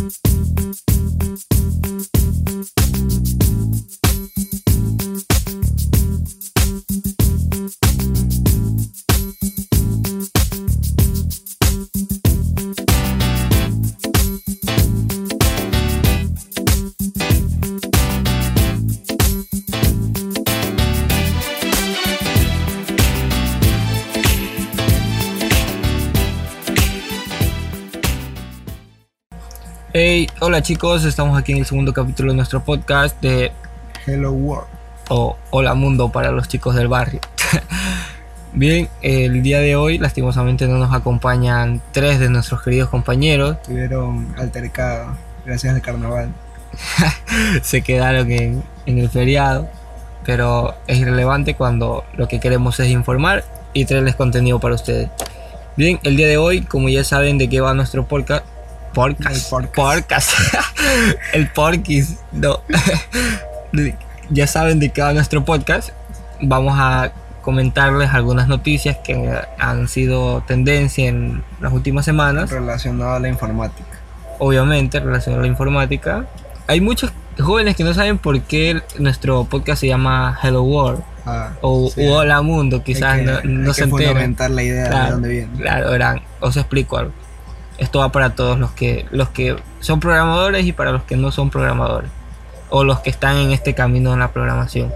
Thank you. Hola chicos, estamos aquí en el segundo capítulo de nuestro podcast de Hello World. o Hola Mundo para los chicos del barrio. Bien, el día de hoy lastimosamente no nos acompañan tres de nuestros queridos compañeros. Tuvieron altercado gracias al carnaval. Se quedaron en, en el feriado, pero es irrelevante cuando lo que queremos es informar y traerles contenido para ustedes. Bien, el día de hoy, como ya saben de qué va nuestro podcast, podcast, El podcast. el porquis, no. ya saben de qué va nuestro podcast. Vamos a comentarles algunas noticias que han sido tendencia en las últimas semanas. Relacionado a la informática. Obviamente, relacionado a la informática. Hay muchos jóvenes que no saben por qué nuestro podcast se llama Hello World Ah, o sí. Hola Mundo, quizás Hay que- no, no hay se que enteren. fundamentar la idea de Claro, dónde viene. Claro, verán, os explico algo. Esto va para todos los que, los que son programadores y para los que no son programadores. O los que están en este camino en la programación.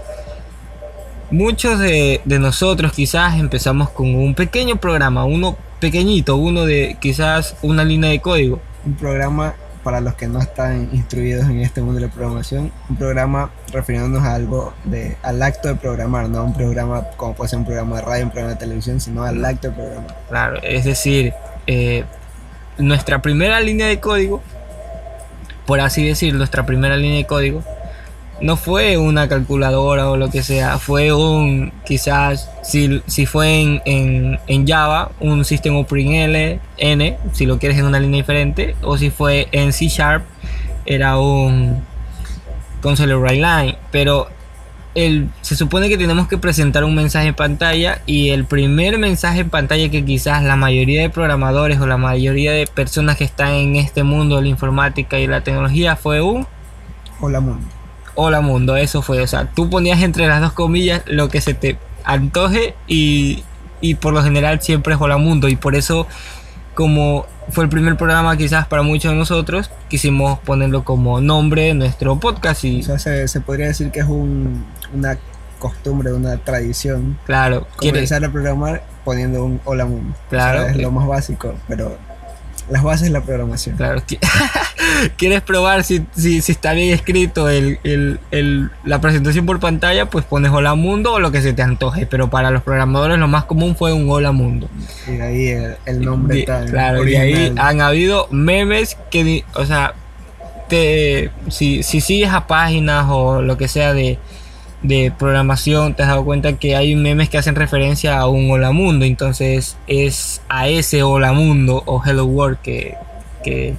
Muchos de, de nosotros quizás empezamos con un pequeño programa, uno pequeñito, uno de quizás una línea de código. Un programa para los que no están instruidos en este mundo de la programación. Un programa refiriéndonos a algo de, al acto de programar, no un programa como puede ser un programa de radio, un programa de televisión, sino al acto de programar. Claro, es decir, eh, nuestra primera línea de código, por así decir, nuestra primera línea de código, no fue una calculadora o lo que sea, fue un, quizás, si, si fue en, en, en Java, un System Operating L, N, si lo quieres en una línea diferente, o si fue en C Sharp, era un Write Line, pero el, se supone que tenemos que presentar un mensaje en pantalla y el primer mensaje en pantalla que quizás la mayoría de programadores o la mayoría de personas que están en este mundo de la informática y la tecnología fue un Hola mundo. hola mundo, eso fue, o sea, tú ponías entre las dos comillas lo que se te antoje y, y por lo general siempre es hola mundo y por eso como fue el primer programa quizás para muchos de nosotros, quisimos ponerlo como nombre de nuestro podcast y O sea, se, se podría decir que es un, una costumbre, una tradición. claro, quiere- Comenzar a programar poniendo un hola mundo. Claro. O sea, es lo más básico, pero las bases de la programación. Claro, qui- quieres probar si, si, si está bien escrito el, el- el- la presentación por pantalla, pues pones hola mundo o lo que se te antoje. Pero para los programadores lo más común fue un hola mundo. Y de ahí el, el nombre tan claro, y ahí original. han habido memes que, o sea, te, si, si sigues a páginas o lo que sea de, de programación, te has dado cuenta que hay memes que hacen referencia a un hola mundo. Entonces es a ese hola mundo o hello world que, que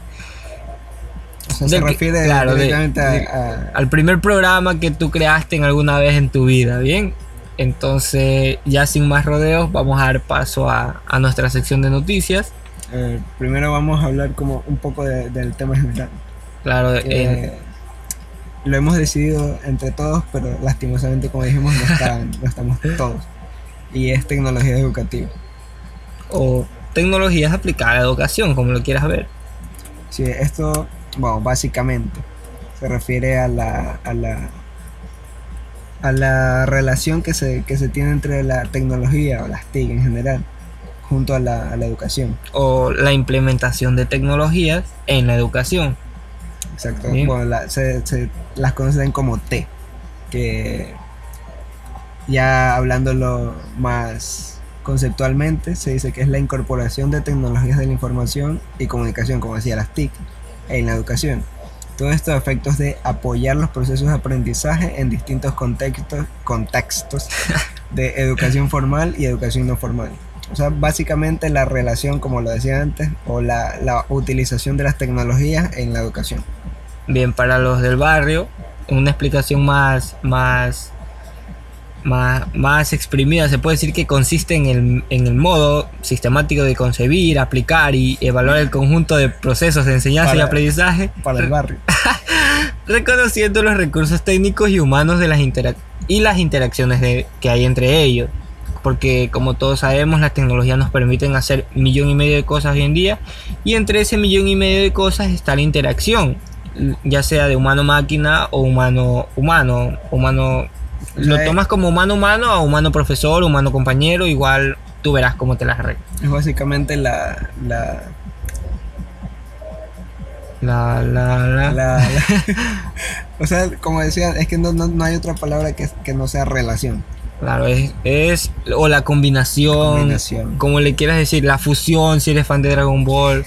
O sea, se que- refiere claro, de- directamente a- de- a, al primer programa que tú creaste en alguna vez en tu vida, ¿bien? Entonces, ya sin más rodeos, vamos a dar paso a, a nuestra sección de noticias. eh, primero vamos a hablar como un poco de- del tema general. Claro, que eh, lo hemos decidido entre todos, pero lastimosamente, como dijimos, no, están- no estamos todos. Y es tecnología educativa. o tecnologías aplicadas a la educación, como lo quieras ver. Sí, esto, bueno, básicamente se refiere a la, a la, a la relación que se, que se tiene entre la tecnología o las TIC en general, junto a la, a la educación. O la implementación de tecnologías en la educación. Exacto. Bueno, la- se, se- las conocen como T, que ya hablándolo más conceptualmente, se dice que es la incorporación de tecnologías de la información y comunicación, como decía las TIC, en la educación. Todo esto a efectos de apoyar los procesos de aprendizaje en distintos contextos, contextos de educación formal y educación no formal. O sea, básicamente la relación, como lo decía antes, o la, la utilización de las tecnologías en la educación. Bien, para los del barrio, una explicación más, más, más, más exprimida, se puede decir que consiste en el, en el modo sistemático de concebir, aplicar y evaluar el conjunto de procesos de enseñanza y Para- aprendizaje, Para el barrio. reconociendo los recursos técnicos y humanos de las y las interacciones de- que hay entre ellos. Porque como todos sabemos, las tecnologías nos permiten hacer millón y medio de cosas hoy en día. Y entre ese millón y medio de cosas está la interacción. Ya sea de humano-máquina o humano-humano. Humano. Lo tomas como humano-humano o humano-profesor, humano-compañero. Igual tú verás cómo te las arreglas. Es básicamente la. la, La, la, la. la- la- o sea, como decía, es que no, no, no hay otra palabra que, que no sea relación. Claro, es, es. O la combinación. Combinación. como le quieras decir, la fusión, si eres fan de Dragon Ball,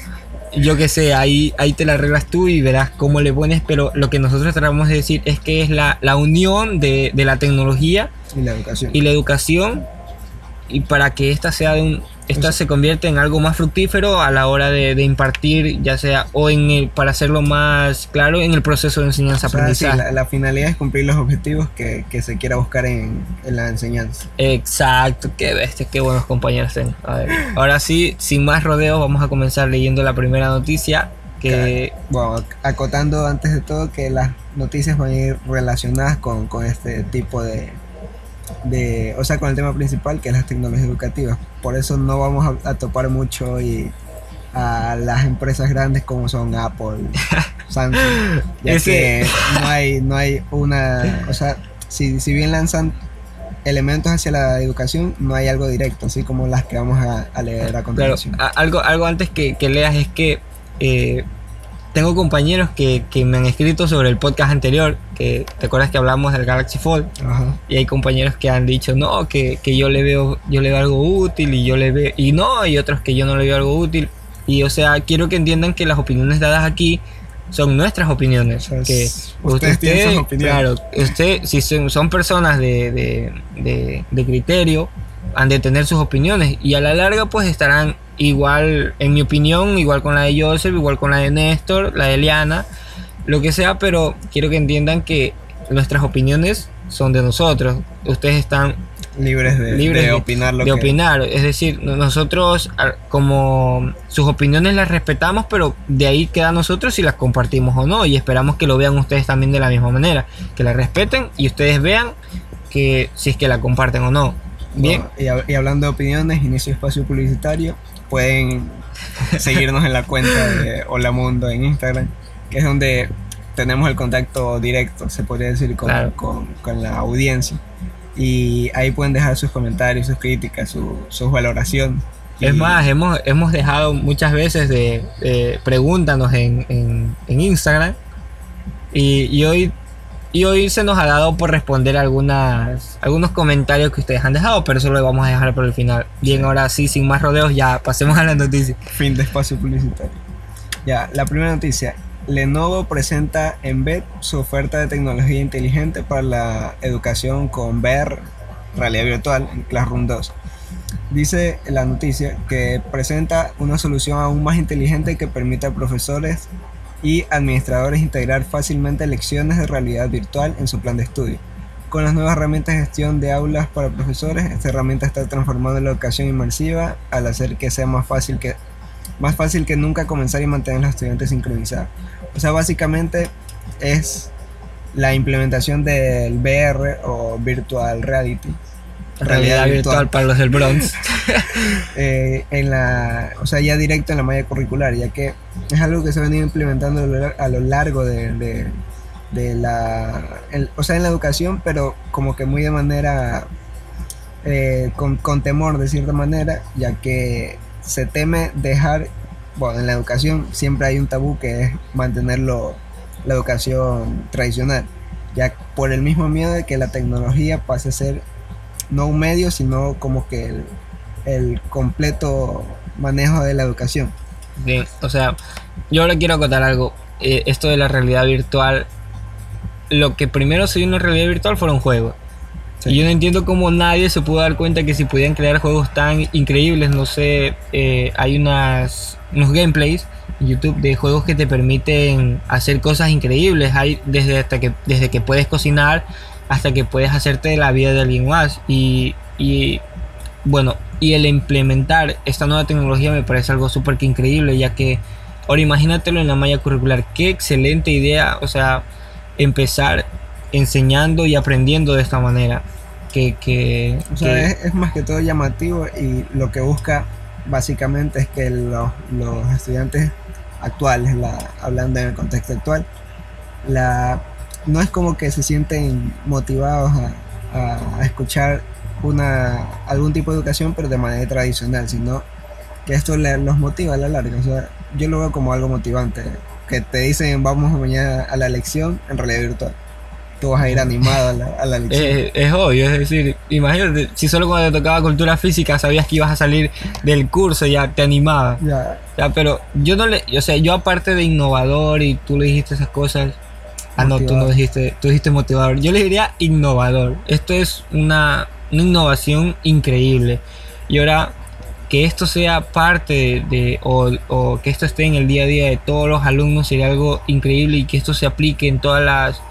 yo que sé, ahí, ahí te la arreglas tú y verás cómo le pones, pero lo que nosotros tratamos de decir es que es la, la unión de, de la tecnología Y la educación. y la educación y para que esta sea de un esta se convierte en algo más fructífero a la hora de, de impartir, ya sea o en el, para hacerlo más claro en el proceso de O sea, sí, enseñanza-aprendizaje. la, la finalidad es cumplir los objetivos que, que se quiera buscar en, en la enseñanza. Exacto, qué bestia, qué buenos compañeros tengo. A ver, ahora sí, sin más rodeos, vamos a comenzar leyendo la primera noticia. Que Bueno, acotando antes de todo que las noticias van a ir relacionadas con, con este tipo de, de, o sea, con el tema principal que es las tecnologías educativas. Por eso no vamos a, a topar mucho hoy a las empresas grandes como son Apple, Samsung, ya que no hay, no hay una, o sea, si, si bien lanzan elementos hacia la educación, no hay algo directo, así como las que vamos a, a leer a Claro, continuación. a- algo, algo antes que, que leas es que eh, tengo compañeros que, que me han escrito sobre el podcast anterior, que te acuerdas que hablamos del Galaxy Fold, Ajá. y hay compañeros que han dicho no, que, que yo le veo, yo le veo algo útil y yo le veo, y no, y otros que yo no le veo algo útil. Y o sea, quiero que entiendan que las opiniones dadas aquí son nuestras opiniones. O sea, que es- ustedes tienen sus opiniones. Claro, usted, si son, son personas de, de, de- de criterio, han de tener sus opiniones y a la larga pues estarán igual, en mi opinión, igual con la de Joseph, igual con la de Néstor, la de Eliana, lo que sea, pero quiero que entiendan que nuestras opiniones son de nosotros. Ustedes están libres de, libres de de- opinar lo de que opinar. Es decir, no- nosotros como sus opiniones las respetamos, pero de ahí queda a nosotros si las compartimos o no. Y esperamos que lo vean ustedes también de la misma manera. Que la respeten y ustedes vean que si es que la comparten o no. Bien. Y, y hablando de opiniones, inicio espacio publicitario, pueden seguirnos en la cuenta de Hola Mundo en Instagram, que es donde tenemos el contacto directo, se podría decir, con, Claro. con- con la audiencia. Y ahí pueden dejar sus comentarios, sus críticas, su, sus valoraciones. Es más, hemos, hemos dejado muchas veces de, de pregúntanos en, en- en Instagram y, y hoy y hoy se nos ha dado por responder algunas algunos comentarios que ustedes han dejado, pero eso lo vamos a dejar por el final. Bien, Sí. ahora sí, sin más rodeos, ya pasemos a la noticia. Fin de espacio publicitario. Ya, la primera noticia. Lenovo presenta en BED su oferta de tecnología inteligente para la educación con VR, realidad virtual, en Classroom 2. Dice la noticia que presenta una solución aún más inteligente que permite a profesores y administradores integrar fácilmente lecciones de realidad virtual en su plan de estudio. Con las nuevas herramientas de gestión de aulas para profesores, esta herramienta está transformando la educación inmersiva al hacer que sea más fácil que, más fácil que nunca comenzar y mantener a los estudiantes sincronizados. O sea, básicamente es la implementación del VR o Virtual Reality. Realidad virtual para los del Bronx. eh, en la, o sea, ya directo en la malla curricular, ya que es algo que se ha venido implementando a lo, lar- a lo largo de, de- de la, el- o sea, en la educación, pero como que muy de manera, eh, con, con temor de cierta manera, ya que se teme dejar, bueno, en la educación siempre hay un tabú que es mantenerlo, la educación tradicional, ya por el mismo miedo de que la tecnología pase a ser no un medio, sino como que el, el completo manejo de la educación. Bien, o sea, yo ahora quiero acotar algo. Eh, esto de la realidad virtual, lo que primero se vio en la realidad virtual fueron juegos. Sí. Y yo no entiendo cómo nadie se pudo dar cuenta que si podían crear juegos tan increíbles, no sé, eh, hay unas, unos gameplays en YouTube de juegos que te permiten hacer cosas increíbles. Hay desde hasta que desde que puedes cocinar, hasta que puedes hacerte la vida de alguien más. Y, y bueno, y el implementar esta nueva tecnología me parece algo súper que increíble, ya que ahora imagínatelo en la malla curricular. Qué excelente idea, o sea, empezar enseñando y aprendiendo de esta manera. Que, que, O sea, que- es, es más que todo llamativo y lo que busca básicamente es que los, los estudiantes actuales, la, hablando en el contexto actual, la, no es como que se sienten motivados a, a- a escuchar una, algún tipo de educación, pero de manera tradicional, sino que esto le- los motiva a la larga. O sea, yo lo veo como algo motivante. Que te dicen vamos mañana a la lección en realidad virtual. Tú vas a ir animado a la, a la lección. Es, es obvio, es decir, imagínate, si solo cuando te tocaba cultura física sabías que ibas a salir del curso, ya te animaba. Ya, Ya, pero yo no le, o sea, yo aparte de innovador y tú le dijiste esas cosas, ah no, tú no dijiste, tú dijiste motivador, yo le diría innovador. Esto es una, una innovación increíble. Y ahora que esto sea parte de, de- o, o que esto esté en el día a día de todos los alumnos sería algo increíble y que esto se aplique en todas las,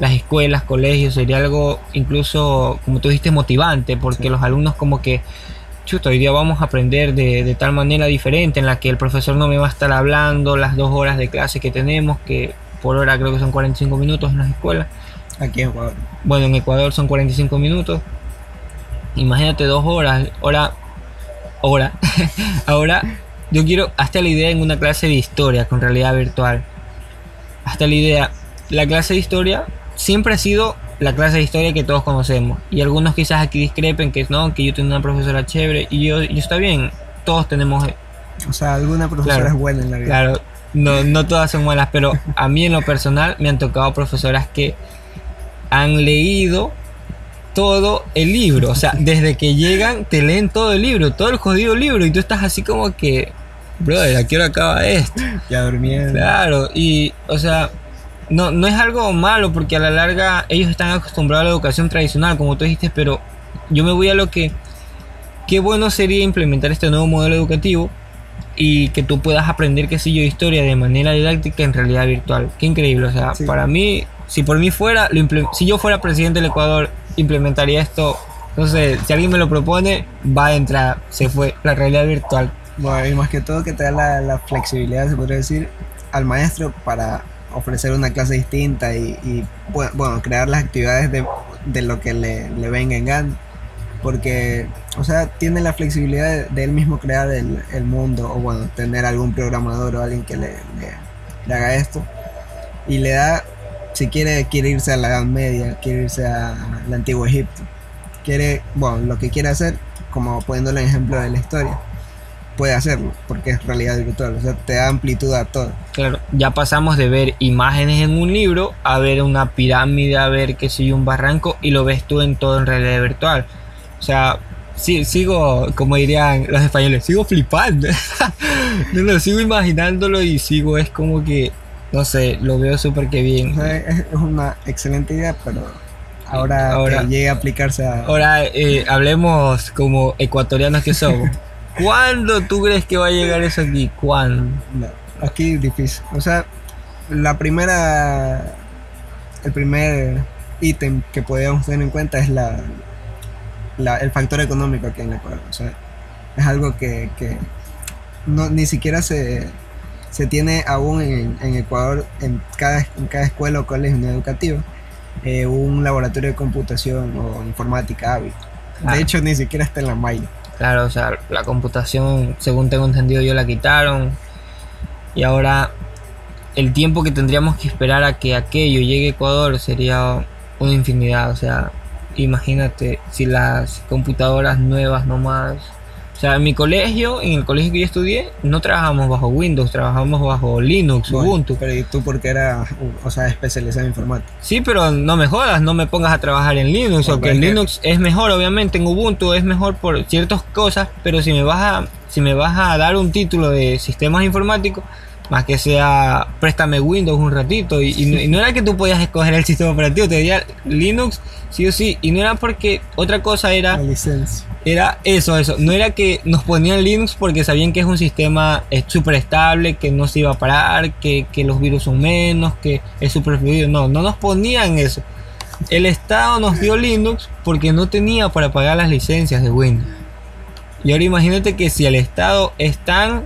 las escuelas, colegios, sería algo incluso, como tú dijiste, motivante, porque Sí. los alumnos como que chuta, hoy día vamos a aprender de, de tal manera diferente en la que el profesor no me va a estar hablando las dos horas de clase que tenemos, que por hora creo que son 45 minutos en las escuelas. aquí en Ecuador. Bueno, en Ecuador son 45 minutos. Imagínate dos horas. Ahora, ahora, ahora yo quiero hasta la idea en una clase de historia con realidad virtual. Hasta la idea, la clase de historia siempre ha sido la clase de historia que todos conocemos. Y algunos quizás aquí discrepen que no, que yo tengo una profesora chévere y yo, yo está bien. Todos tenemos O sea, alguna profesora Claro. es buena en la vida. Claro, no, no todas son malas, pero a mí en lo personal me han tocado profesoras que han leído todo el libro. O sea, desde que llegan te leen todo el libro, todo el jodido libro, y tú estás así como que, brother, ¿a qué hora acaba esto? Ya durmiendo. Claro, y o sea, no, no es algo malo porque a la larga ellos están acostumbrados a la educación tradicional, como tú dijiste, pero yo me voy a lo que, qué bueno sería implementar este nuevo modelo educativo y que tú puedas aprender, qué sé yo, historia de manera didáctica en realidad virtual. Qué increíble, o sea, Sí. para mí, si por mí fuera, lo si yo fuera presidente del Ecuador, implementaría esto. Entonces, si alguien me lo propone, va a entrar, se fue, la realidad virtual. Bueno, y más que todo que te da la, la flexibilidad, se podría decir, al maestro para ofrecer una clase distinta y, y, bu- bueno, crear las actividades de, de lo que le, le venga en gana. Porque, o sea, tiene la flexibilidad de, él mismo crear el, el mundo o, bueno, tener algún programador o alguien que le, le- haga esto. Y le da, si quiere, quiere irse a la Edad Media, quiere irse a el Antiguo Egipto. Quiere, bueno, lo que quiere hacer, como poniéndole el ejemplo de la historia puede hacerlo, porque es realidad virtual, o sea, te da amplitud a todo. Claro, ya pasamos de ver imágenes en un libro a ver una pirámide, a ver que sigue un barranco y lo ves tú en todo en realidad virtual. O sea, sí, sigo, como dirían los españoles, sigo flipando. no lo sigo imaginándolo y sigo, es como que, no sé, lo veo súper que bien. es, una excelente idea, pero ahora, Ahora- que llegue a aplicarse a... Ahora eh, hablemos como ecuatorianos que somos. ¿Cuándo tú crees que va a llegar eso aquí? ¿Cuándo? No, aquí es difícil. O sea, la primera... El primer ítem que podríamos tener en cuenta es la, la- el factor económico aquí en Ecuador. O sea, es algo que, que no, ni siquiera se, se tiene aún en, en Ecuador, en cada, en cada escuela o colegio educativo, eh, un laboratorio de computación o informática hábil. Ah. De hecho, ni siquiera está en la malla. Claro, o sea, la computación, según tengo entendido, yo la quitaron. Y ahora el tiempo que tendríamos que esperar a que aquello llegue a Ecuador sería una infinidad. O sea, imagínate si las computadoras nuevas nomás. O sea, en mi colegio, en el colegio que yo estudié, no trabajamos bajo Windows, trabajamos bajo Linux, Bueno, Ubuntu. Pero ¿y tú porque era, o sea, especializado en informática? Sí, pero no me jodas, no me pongas a trabajar en Linux, Bueno, o que es en Linux es mejor, obviamente, en Ubuntu es mejor por ciertas cosas, pero si me vas a, si me vas a dar un título de sistemas informáticos, más que sea, préstame Windows un ratito, y, y no, y no era que tú podías escoger el sistema operativo, te decía Linux sí o sí, y no era porque otra cosa era La licencia. era eso, eso. No era que nos ponían Linux porque sabían que es un sistema súper estable, que no se iba a parar, que, que los virus son menos, que es súper fluido. No, no nos ponían eso. el Estado nos dio Linux porque no tenía para pagar las licencias de Windows. Y ahora imagínate que si el Estado es tan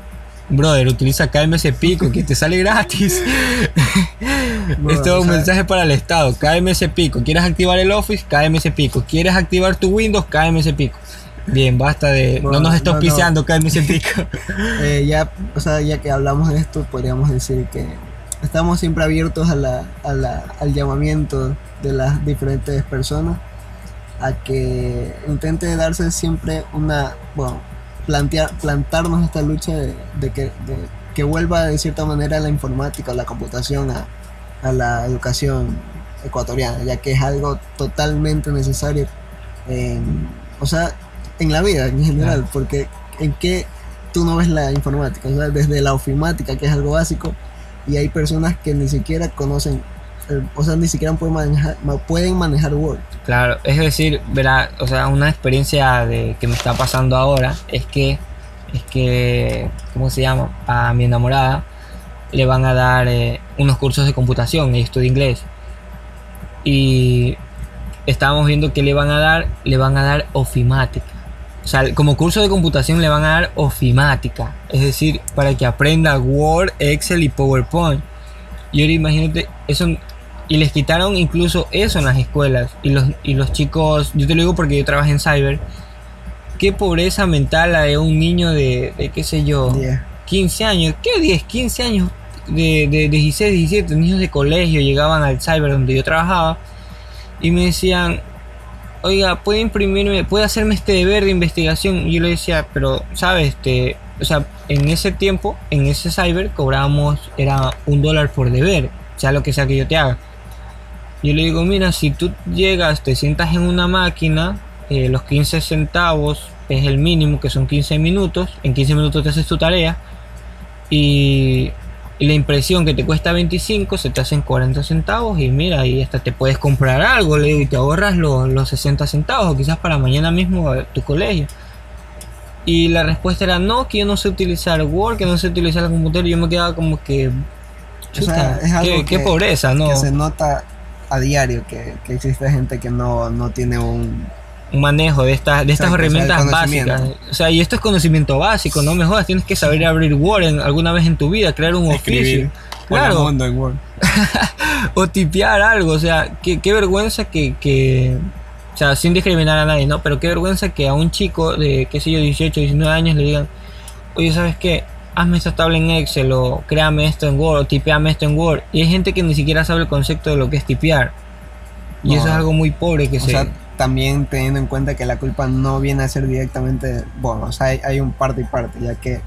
brother, utiliza KMS Pico que te sale gratis. Esto es un mensaje para el Estado. KMS Pico. ¿Quieres activar el Office? KMS Pico. ¿Quieres activar tu Windows? KMS Pico. Bien, basta de. no nos está auspiciando KMS Pico. Eh, ya, o sea, ya que hablamos de esto, podríamos decir que estamos siempre abiertos a la, a la, al llamamiento de las diferentes personas a que intente darse siempre una. Bueno, plantear, plantarnos esta lucha de, que, que, vuelva de cierta manera la informática o la computación a, la educación ecuatoriana, ya que es algo totalmente necesario, en, o sea, en la vida en general, porque en qué tú no ves la informática, o sea, desde la ofimática, que es algo básico, y hay personas que ni siquiera conocen o sea, ni siquiera pueden manejar, pueden manejar Word. Claro, es decir, verá, o sea, una experiencia de que me está pasando ahora es que, es que, ¿cómo se llama? A mi enamorada le van a dar eh, unos cursos de computación, ella estudia inglés. Y estábamos viendo que le van a dar, le van a dar ofimática. O sea, como curso de computación le van a dar ofimática, es decir, para que aprenda Word, Excel y PowerPoint. Y ahora imagínate, eso y les quitaron incluso eso en las escuelas. Y los, y los chicos, yo te lo digo porque yo trabajo en cyber. Qué pobreza mental la de un niño de, de qué sé yo, 15 años. ¿Qué 10? 15 años. De, de 16, 17 niños de colegio llegaban al cyber donde yo trabajaba. Y me decían, oiga, puede imprimirme, puede hacerme este deber de investigación. Y yo le decía, pero, ¿sabes? Este, o sea, en ese tiempo, en ese cyber, cobrábamos, era un dólar por deber, sea lo que sea que yo te haga. Yo le digo, mira, si tú llegas, te sientas en una máquina, eh, los 15 centavos es el mínimo, que son 15 minutos, en 15 minutos te haces tu tarea y, la impresión que te cuesta 25 se te hacen 40 centavos y mira, y hasta te puedes comprar algo, le digo, y te ahorras los, los 60 centavos, o quizás para mañana mismo tu colegio. Y la respuesta era no, que yo no sé utilizar Word, que no sé utilizar el computador. Y yo me quedaba como que. Chuta, es algo qué, pobreza, ¿no? Que se nota a diario que, existe gente que no, tiene un, un manejo de estas de estas herramientas básicas. O sea, y esto es conocimiento básico, no me jodas, tienes que saber abrir Word alguna vez en tu vida, crear un oficio. Claro. En Word. o tipear algo, o sea, qué, qué vergüenza que, que, o sea, sin discriminar a nadie, ¿no? Pero qué vergüenza que a un chico de, qué sé yo, 18, 19 años le digan, oye, ¿sabes qué? Hazme esta tabla en Excel o créame esto en Word o tipeame esto en Word. Y hay gente que ni siquiera sabe el concepto de lo que es tipear. Y eso es algo muy pobre que o Sea, también teniendo en cuenta que la culpa no viene a ser directamente, bueno, o sea, hay, un parte y parte, ya que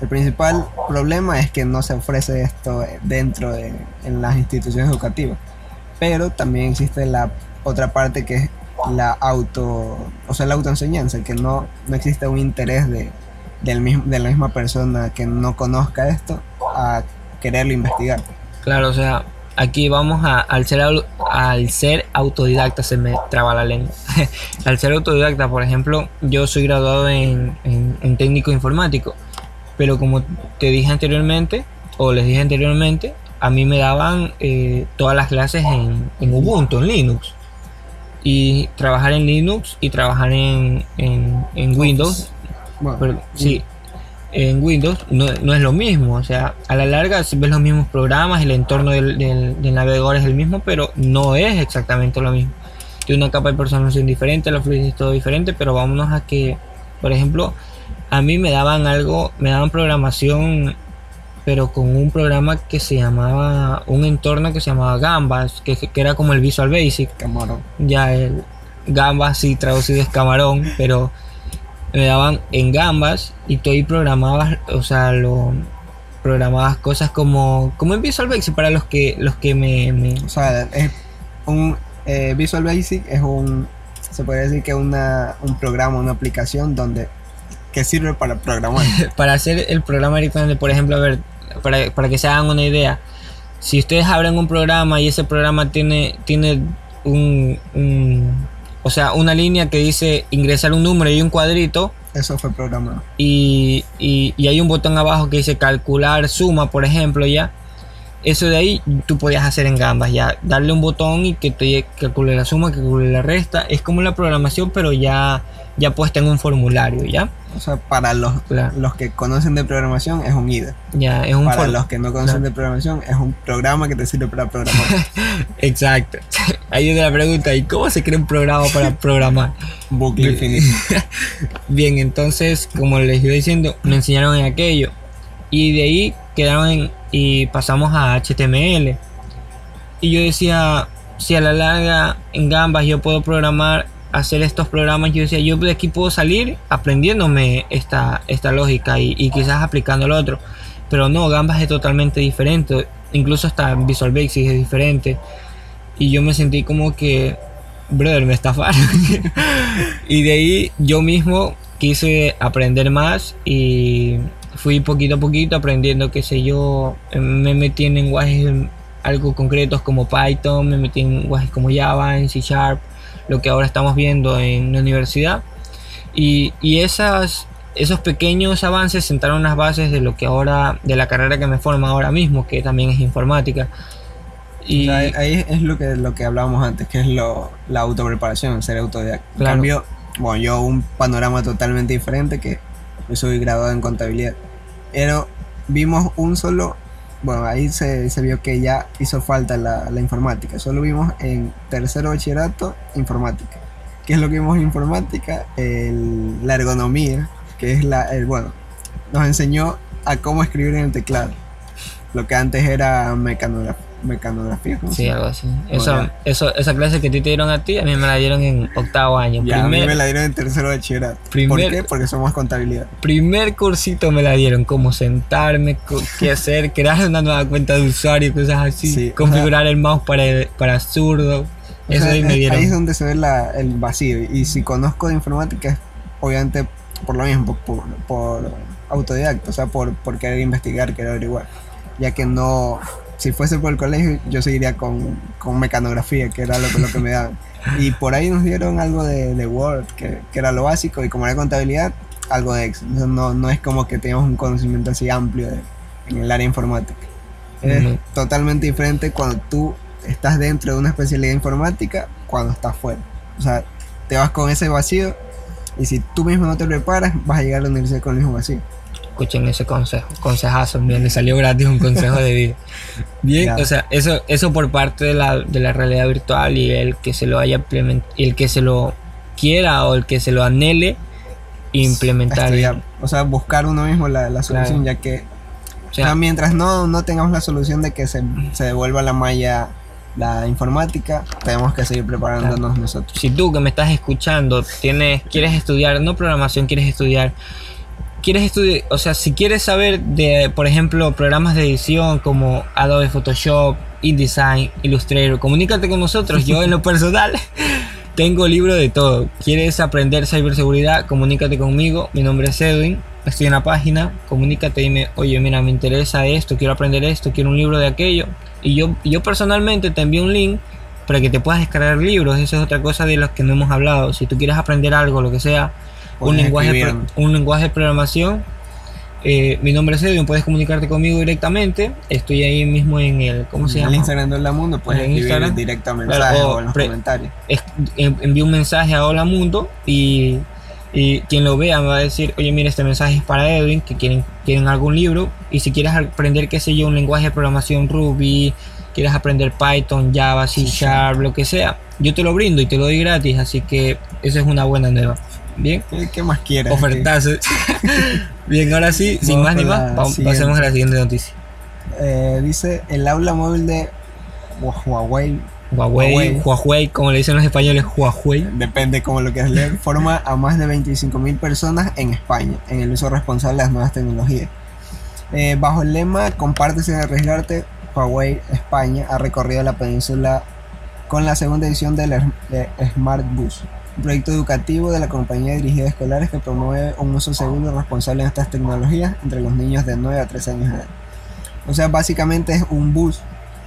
el principal problema es que no se ofrece esto dentro de en las instituciones educativas. Pero también existe la otra parte que es la auto, o sea, la autoenseñanza, que no, no existe un interés de, del mismo, de la misma persona que no conozca esto a quererlo investigar. Claro, o sea, aquí vamos a, al, ser, al ser autodidacta, se me traba la lengua. al ser autodidacta, por ejemplo, yo soy graduado en, en, técnico informático, pero como te dije anteriormente, o les dije anteriormente, a mí me daban eh, todas las clases en, en, Ubuntu, en Linux. Y trabajar en Linux y trabajar en, en, en Windows pero, sí, en Windows no, es lo mismo. O sea, a la larga ves los mismos programas, el entorno del, del, navegador es el mismo, pero no es exactamente lo mismo. Tiene una capa de personalización diferente, la fluidez es todo diferente, pero vámonos a que, por ejemplo, a mí me daban algo, me daban programación, pero con un programa que se llamaba, un entorno que se llamaba Gambas, que, que era como el Visual Basic. Camarón. Ya el Gambas sí traducido es camarón, pero me daban en gambas y tú ahí programabas, o sea, lo programabas cosas como como en Visual Basic para los que los que me, o sea, es un eh, Visual Basic es un se puede decir que es una, un programa, una aplicación donde que sirve para programar. para hacer el programa directamente, por ejemplo, a ver, para, para que se hagan una idea. Si ustedes abren un programa y ese programa tiene, tiene un, un o sea, una línea que dice ingresar un número y un cuadrito. Eso fue programado. Y, y, hay un botón abajo que dice calcular suma, por ejemplo, ya. eso de ahí tú podías hacer en Gambas, ya darle un botón y que te calcule la suma, que calcule la resta. Es como la programación, pero ya, ya puesta en un formulario, ¿ya? O sea, para los, Claro. los que conocen de programación es un IDE. Ya, es un Para los que no conocen de programación es un programa que te sirve para programar. Exacto. Ahí viene la pregunta, ¿y cómo se crea un programa para programar? Bucle infinito. Bien, entonces, como les iba diciendo, me enseñaron en aquello. Y de ahí quedaron en, y pasamos a HTML. Y yo decía, si a la larga en Gambas yo puedo programar, hacer estos programas, yo decía, yo de aquí puedo salir aprendiéndome esta, esta lógica y, quizás aplicando el otro. Pero no, Gambas es totalmente diferente. Incluso hasta Visual Basic es diferente. Y yo me sentí como que, brother, me estafaron. y de ahí yo mismo quise aprender más y fui poquito a poquito aprendiendo, qué sé yo, me metí en lenguajes algo concretos como Python, me metí en lenguajes como Java, en C Sharp, lo que ahora estamos viendo en la universidad. Y, y esas, esos pequeños avances sentaron las bases de lo que ahora, de la carrera que me forma ahora mismo, que también es informática. Y O sea, ahí- ahí es lo que, lo que hablábamos antes, que es lo, la autopreparación, ser autodidacta. En Claro. cambio, bueno, yo un panorama totalmente diferente, que yo soy graduado en contabilidad. Pero vimos un solo, bueno, ahí se, se vio que ya hizo falta la, la informática. Solo vimos en tercero bachillerato informática. ¿Qué es lo que vimos en informática? El- la ergonomía, que es la, el, bueno, nos enseñó a cómo escribir en el teclado. Lo que antes era mecanografía. Mecanografía ¿cómo se Sí, algo así. Eso, Bueno. eso, esa clase que a ti te dieron a ti, a mí me la dieron en octavo año. Ya, a mí primer, me la dieron en tercero de bachillerato. ¿Por Primer- qué? Porque somos contabilidad. primer cursito me la dieron, como sentarme, qué hacer, crear una nueva cuenta de usuario, cosas así, Sí, o configurar el mouse para, para zurdo. Eso sea, ahí me es- dieron. ahí es donde se ve la- el vacío. Y si conozco de informática obviamente por lo mismo, por, por autodidacta, o sea, por, por querer investigar, querer averiguar. Ya que no, si fuese por el colegio, yo seguiría con, con mecanografía, que era lo, que- lo que me daban. Y por ahí nos dieron algo de, de Word, que, que era lo básico, y como era contabilidad, algo de Excel. No, no es como que tengamos un conocimiento así amplio de- en el área informática. Es totalmente diferente cuando tú estás dentro de una especialidad informática cuando estás fuera. O sea, te vas con ese vacío y si tú mismo no te preparas, vas a llegar a la universidad con el mismo vacío. Escuchen ese consejo, consejazo, bien, le salió gratis un consejo de vida. Bien, o sea, eso, eso por parte de la, de la realidad virtual y el que se lo haya el que se lo quiera o el que se lo anhele implementar. Estudiar. O sea, buscar uno mismo la, la solución, Claro. ya que O o sea, sea, mientras no, no tengamos la solución de que se, se devuelva la malla la informática, tenemos que seguir preparándonos nosotros. si tú que me estás escuchando tienes, quieres estudiar, no programación, quieres estudiar, quieres estudiar, o sea, si quieres saber de, por ejemplo, programas de edición como Adobe Photoshop, InDesign, Illustrator, comunícate con nosotros. Yo en lo personal tengo libro de todo. ¿Quieres aprender ciberseguridad? Comunícate conmigo. Mi nombre es Edwin. Estoy en la página. Comunícate y dime, oye, mira, me interesa esto, quiero aprender esto, quiero un libro de aquello. Y yo, yo personalmente te envío un link para que te puedas descargar libros. Esa es otra cosa de los que no hemos hablado. Si tú quieres aprender algo, lo que sea, un lenguaje, un lenguaje de programación. eh, mi nombre es Edwin, puedes comunicarte conmigo directamente. Estoy ahí mismo en el, ¿cómo se en el llama? Instagram de Hola Mundo puedes En Instagram. a Claro, mensajes o o en los comentarios. envío un mensaje a Hola Mundo y, y quien lo vea me va a decir, oye, mira, este mensaje es para Edwin, que quieren, quieren algún libro. Y si quieres aprender, qué sé yo, un lenguaje de programación Ruby, quieres aprender Python, Java, C Sí, Sharp, lo que sea, yo te lo brindo y te lo doy gratis. Así que esa es una buena nueva. Bien, ¿Qué, qué más quieres? ofertazo. Bien, ahora sí, sin más ni más, siguiente. pasemos a la siguiente noticia. Eh, dice el aula móvil de Huawei, Huawei, Huawei. Huawei, como le dicen los españoles, Huawei. depende cómo lo quieras leer, forma a más de 25.000 personas en España en el uso responsable de las nuevas tecnologías. Eh, bajo el lema Comparte sin arriesgarte, Huawei España ha recorrido la península con la segunda edición del de Smart Bus, un proyecto educativo de la compañía dirigida a escolares que promueve un uso seguro y responsable de estas tecnologías entre los niños de 9 a 13 años de edad. O sea, básicamente es un bus,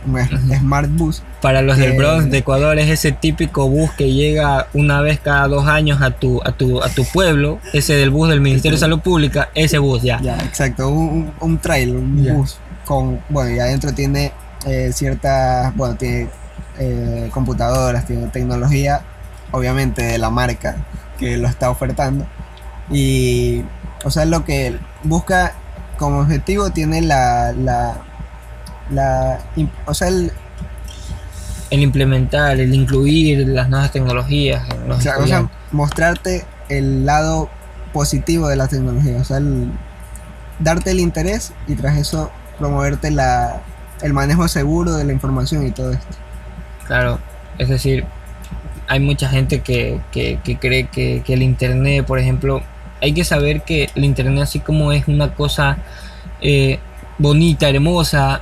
un. Smart Bus, Para los del Eh, Bronx de Ecuador es ese típico bus que llega una vez cada dos años a tu, a tu, a tu pueblo, ese del bus del Ministerio de Salud Pública, ese bus ya. Ya, exacto, un, un, trailer, un Ya. bus con, bueno, y adentro tiene eh, ciertas, bueno, tiene eh, computadoras, tiene tecnología, obviamente de la marca que lo está ofertando. Y, o sea, lo que busca como objetivo tiene la, la, la o sea, el, el implementar, el incluir las nuevas tecnologías los o sea, o sea, estudiantes. mostrarte el lado positivo de la tecnología, o sea, el- darte el interés y tras eso promoverte la, el manejo seguro de la información y todo esto. Claro, es decir, hay mucha gente que, que- que cree que, que el Internet, por ejemplo, hay que saber que el Internet así como es una cosa eh, bonita, hermosa,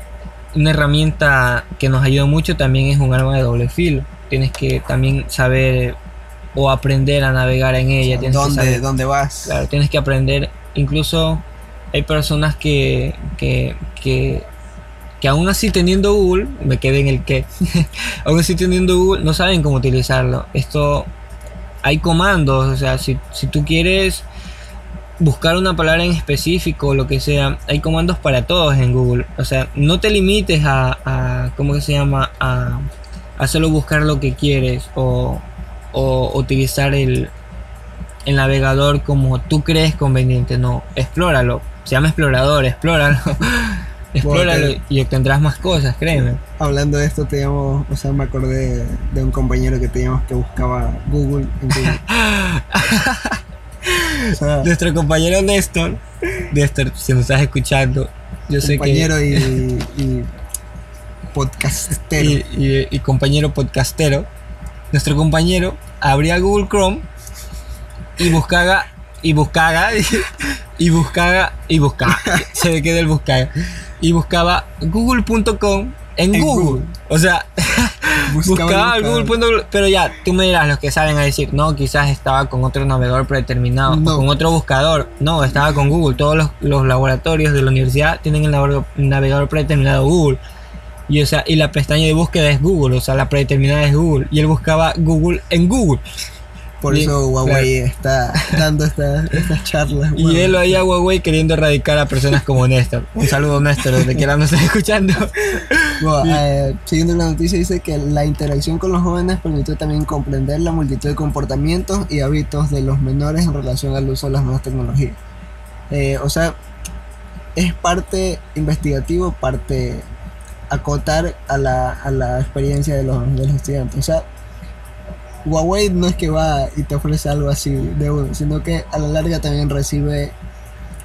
una herramienta que nos ayuda mucho, también es un arma de doble filo. Tienes que también saber o aprender a navegar en ella. Tienes que ¿Dónde, saber- dónde vas? Claro, tienes que aprender. Incluso hay personas que, que, que, que aún así teniendo Google, me quedé en el que, aún así teniendo Google, no saben cómo utilizarlo. Esto, hay comandos, o sea, si, si tú quieres buscar una palabra en específico o lo que sea, hay comandos para todos en Google. O sea, no te limites a, a ¿cómo se llama? A, a solo buscar lo que quieres o, o utilizar el, el navegador como tú crees conveniente. No, explóralo. Se llama explorador, explóralo. explóralo Bueno, y obtendrás más cosas, créeme. Hablando de esto, teníamos, o sea, me acordé de un compañero que teníamos que buscaba Google en Google. O sea, Nuestro compañero Néstor, Néstor, si nos estás escuchando, yo sé que compañero y, y podcastero. y, y- y compañero podcastero, nuestro compañero abría Google Chrome y buscaba y buscaba y buscaba y buscaba se me quedó el buscar y buscaba google.com en, En Google. Google. o sea Buscaba buscaba. Google.com pero ya tú me dirás los que saben a decir no quizás estaba con otro navegador predeterminado No. o con otro buscador no estaba con Google todos los, los laboratorios de la universidad tienen el navegador- navegador predeterminado Google y, o sea, y la pestaña de búsqueda es Google, o sea, la predeterminada es Google. Y él buscaba Google en Google. Por eso Huawei está dando esta- estas charlas. Y bueno. él lo haía a Huawei queriendo erradicar a personas como Néstor. Un saludo, Néstor, donde quiera nos estés escuchando. Bueno, eh, siguiendo la noticia dice que la interacción con los jóvenes permitió también comprender la multitud de comportamientos y hábitos de los menores en relación al uso de las nuevas tecnologías. Eh, o sea, es parte investigativo, parte acotar a la, a la experiencia de los, de los estudiantes. O sea, Huawei no es que va y te ofrece algo así de uno, sino que a la larga también recibe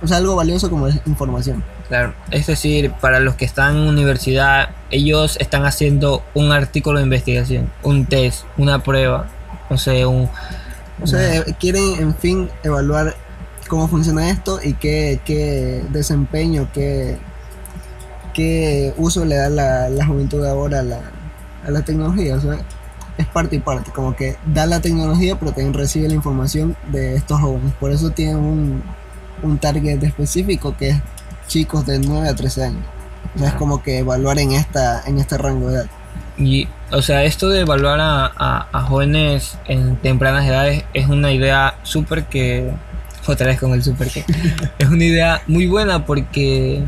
o sea, algo valioso como es información. Claro, es decir, para los que están en universidad, ellos están haciendo un artículo de investigación, un test, una prueba, no sé, un... O sea, eh, quieren en fin evaluar cómo funciona esto y qué, qué desempeño, qué, qué uso le da la, la juventud ahora a la, a la tecnología. O sea, es parte y parte, como que da la tecnología pero también recibe la información de estos jóvenes. Por eso tienen un, un target específico que es chicos de 9 a 13 años. O sea, es como que evaluar en, esta, en este rango de edad. Y, o sea, esto de evaluar a, a- a jóvenes en tempranas edades es una idea súper que... Otra vez con el súper que... es una idea muy buena porque